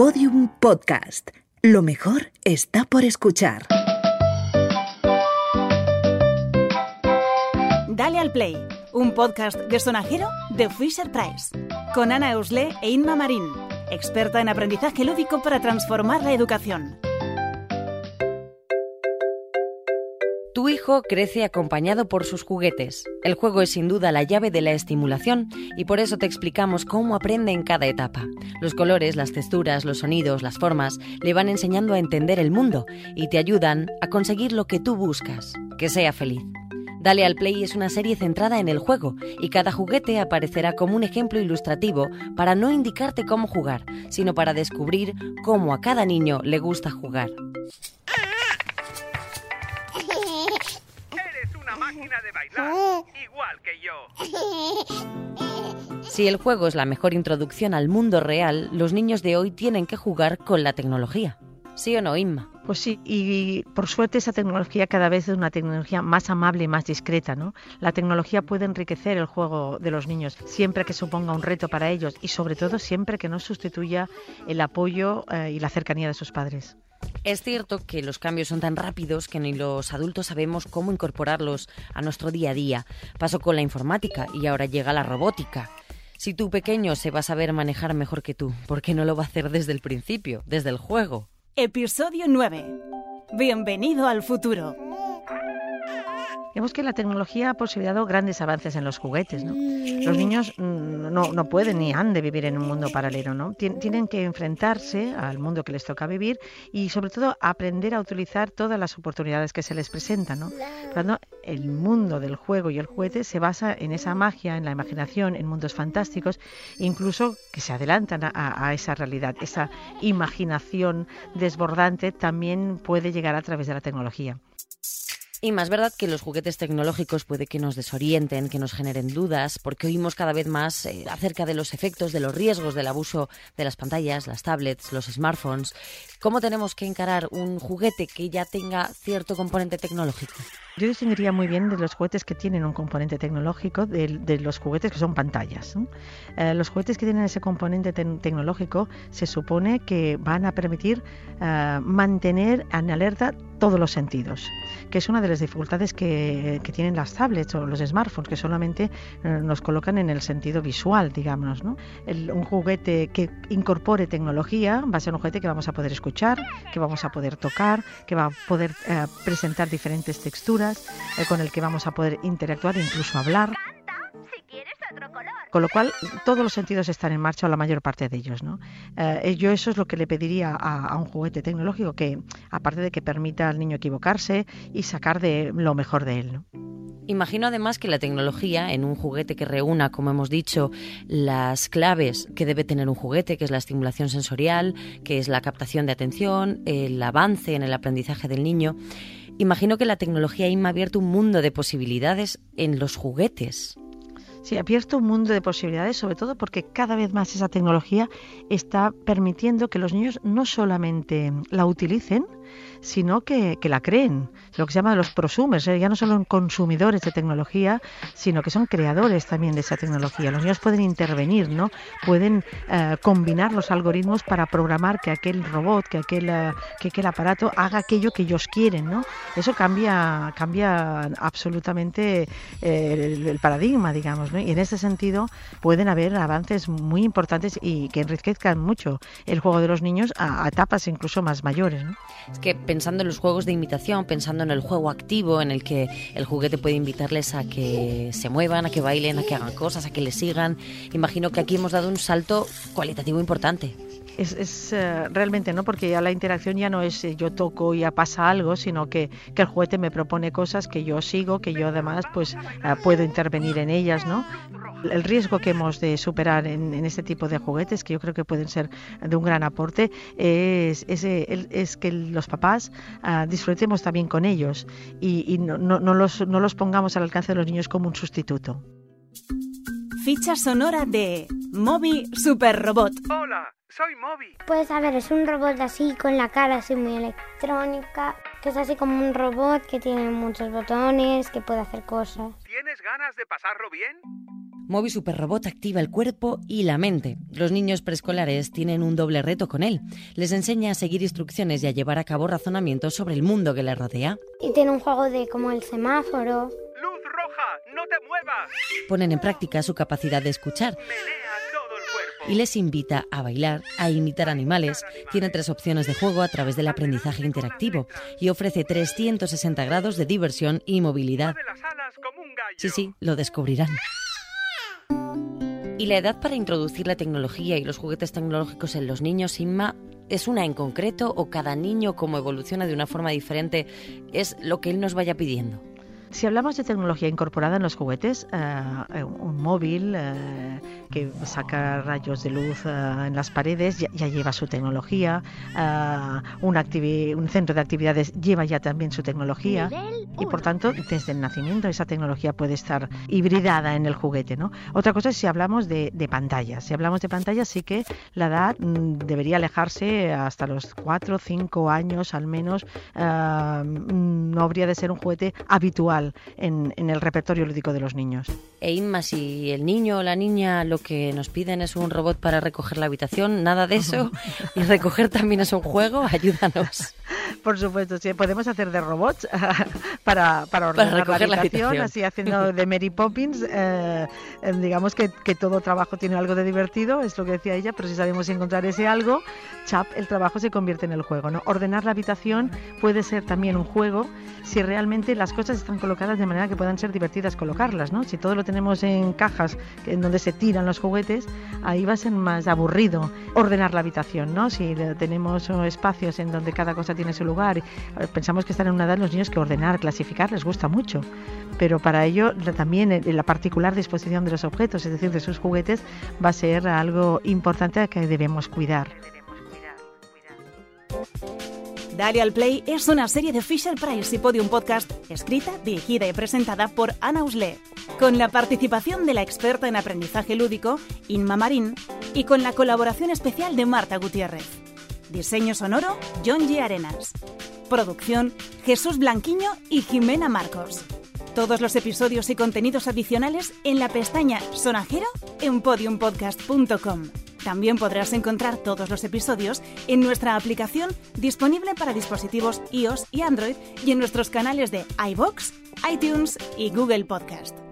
Podium Podcast. Lo mejor está por escuchar. Dale al Play, un podcast de sonajero de Fisher Price, con Ana Eusle e Inma Marín, experta en aprendizaje lúdico para transformar la educación. Tu hijo crece acompañado por sus juguetes. El juego es sin duda la llave de la estimulación y por eso te explicamos cómo aprende en cada etapa. Los colores, las texturas, los sonidos, las formas le van enseñando a entender el mundo y te ayudan a conseguir lo que tú buscas, que sea feliz. Dale al Play es una serie centrada en el juego y cada juguete aparecerá como un ejemplo ilustrativo para no indicarte cómo jugar, sino para descubrir cómo a cada niño le gusta jugar. De bailar, igual que yo. Si el juego es la mejor introducción al mundo real, los niños de hoy tienen que jugar con la tecnología. ¿Sí o no, Inma? Pues sí, y por suerte esa tecnología cada vez es una tecnología más amable y más discreta, ¿no? La tecnología puede enriquecer el juego de los niños siempre que suponga un reto para ellos y sobre todo siempre que no sustituya el apoyo eh, y la cercanía de sus padres. Es cierto que los cambios son tan rápidos que ni los adultos sabemos cómo incorporarlos a nuestro día a día. Pasó con la informática y ahora llega la robótica. Si tu pequeño se va a saber manejar mejor que tú, ¿por qué no lo va a hacer desde el principio, desde el juego? Episodio 9. Bienvenido al futuro. Vemos que la tecnología ha posibilitado grandes avances en los juguetes. ¿no? Los niños mm, no, no, pueden ni han de vivir en un mundo paralelo. ¿no? Tienen que enfrentarse al mundo que les toca vivir y sobre todo aprender a utilizar todas las oportunidades que se les presentan. ¿no? el mundo del juego y el juguete se basa en esa magia, en la imaginación, en mundos fantásticos, incluso que se adelantan a, a esa realidad. Esa imaginación desbordante también puede llegar a través de la tecnología. Y más verdad que los juguetes tecnológicos puede que nos desorienten, que nos generen dudas, porque oímos cada vez más eh, acerca de los efectos, de los riesgos del abuso de las pantallas, las tablets, los smartphones. ¿Cómo tenemos que encarar un juguete que ya tenga cierto componente tecnológico? Yo distinguiría muy bien de los juguetes que tienen un componente tecnológico de, los juguetes que son pantallas. Eh, los juguetes que tienen ese componente tecnológico se supone que van a permitir eh, mantener en alerta todos los sentidos, que es una de las dificultades que, tienen las tablets o los smartphones, que solamente eh, nos colocan en el sentido visual, digamos. ¿no? un juguete que incorpore tecnología va a ser un juguete que vamos a poder escuchar, que vamos a poder tocar, que va a poder eh, presentar diferentes texturas, eh, con el que vamos a poder interactuar e incluso hablar. Con lo cual, todos los sentidos están en marcha, o la mayor parte de ellos. ¿no? Eh, yo eso es lo que le pediría a, un juguete tecnológico, que aparte de que permita al niño equivocarse y sacar de lo mejor de él. Imagino además que la tecnología en un juguete que reúna, como hemos dicho, las claves que debe tener un juguete, que es la estimulación sensorial, que es la captación de atención, el avance en el aprendizaje del niño, imagino que la tecnología ha abierto un mundo de posibilidades en los juguetes. Sí, ha abierto un mundo de posibilidades, sobre todo porque cada vez más esa tecnología está permitiendo que los niños no solamente la utilicen, sino que, la creen, lo que se llama los prosumers, ¿eh? ya no son consumidores de tecnología, sino que son creadores también de esa tecnología. Los niños pueden intervenir, ¿no? pueden eh, combinar los algoritmos para programar que aquel robot, que aquel, eh, que aquel aparato haga aquello que ellos quieren. ¿no? Eso cambia, cambia absolutamente el, paradigma, digamos. ¿no? Y en ese sentido pueden haber avances muy importantes y que enriquezcan mucho el juego de los niños a, etapas incluso más mayores. ¿no? que pensando en los juegos de imitación, pensando en el juego activo en el que el juguete puede invitarles a que se muevan, a que bailen, a que hagan cosas, a que le sigan, imagino que aquí hemos dado un salto cualitativo importante. Es, eh, realmente no, porque ya la interacción ya no es eh, yo toco y ya pasa algo, sino que, que, el juguete me propone cosas que yo sigo, que yo además pues eh, puedo intervenir en ellas, ¿no? El riesgo que hemos de superar en, este tipo de juguetes, que yo creo que pueden ser de un gran aporte, es, es, que los papás ah, disfrutemos también con ellos y, no, no, los, no los pongamos al alcance de los niños como un sustituto. Ficha sonora de Moby Super Robot. Hola, soy Moby. Pues a ver, es un robot así con la cara así muy electrónica. que es así como un robot que tiene muchos botones, que puede hacer cosas. ¿Tienes ganas de pasarlo bien? Moby Superrobot activa el cuerpo y la mente. Los niños preescolares tienen un doble reto con él. Les enseña a seguir instrucciones y a llevar a cabo razonamientos sobre el mundo que les rodea. Y tiene un juego de como el semáforo. ¡Luz roja! ¡No te muevas! Ponen en práctica su capacidad de escuchar. Y les invita a bailar, a imitar animales. Tiene tres opciones de juego a través del aprendizaje interactivo y ofrece 360 grados de diversión y movilidad. Sí, sí, lo descubrirán. ¿Y la edad para introducir la tecnología y los juguetes tecnológicos en los niños, Inma, es una en concreto o cada niño como evoluciona de una forma diferente es lo que él nos vaya pidiendo? Si hablamos de tecnología incorporada en los juguetes, eh, un móvil eh, que saca rayos de luz eh, en las paredes ya, ya lleva su tecnología, eh, un, un centro de actividades lleva ya también su tecnología y por tanto desde el nacimiento esa tecnología puede estar hibridada en el juguete. ¿no? Otra cosa es si hablamos de, de pantallas. Si hablamos de pantallas sí que la edad mm, debería alejarse hasta los 4 o 5 años al menos. eh, mm, no habría de ser un juguete habitual en, en el repertorio lúdico de los niños. E Inma, si el niño o la niña lo que nos piden es un robot para recoger la habitación, nada de eso, y recoger también es un juego, ayúdanos. Por supuesto, sí, podemos hacer de robots para, para ordenar recoger la la habitación, habitación. así haciendo de Mary Poppins. eh, eh, digamos que, que todo trabajo tiene algo de divertido, es lo que decía ella, pero si sabemos encontrar ese algo, chap, el trabajo se convierte en el juego. ¿no? Ordenar la habitación puede ser también un juego si realmente las cosas están colocadas de manera que puedan ser divertidas colocarlas. ¿no? Si todo lo tenemos en cajas en donde se tiran los juguetes, ahí va a ser más aburrido ordenar la habitación. ¿no? Si tenemos oh, espacios en donde cada cosa tiene su lugar, y, eh, pensamos que están en una edad los niños que ordenar, clasificar les gusta mucho. Pero para ello también eh, la particular disposición de los objetos, es decir, de sus juguetes, va a ser algo importante que debemos cuidar. Dale al Play es una serie de Fisher Price y Podium Podcast escrita, dirigida y presentada por Ana Usle, con la participación de la experta en aprendizaje lúdico, Inma Marín, y con la colaboración especial de Marta Gutiérrez. Diseño sonoro, John G. Arenas. Producción, Jesús Blanquiño y Jimena Marcos. Todos los episodios y contenidos adicionales en la pestaña Sonajero en podiumpodcast.com. También podrás encontrar todos los episodios en nuestra aplicación disponible para dispositivos iOS y Android y en nuestros canales de iBox, iTunes y Google Podcast.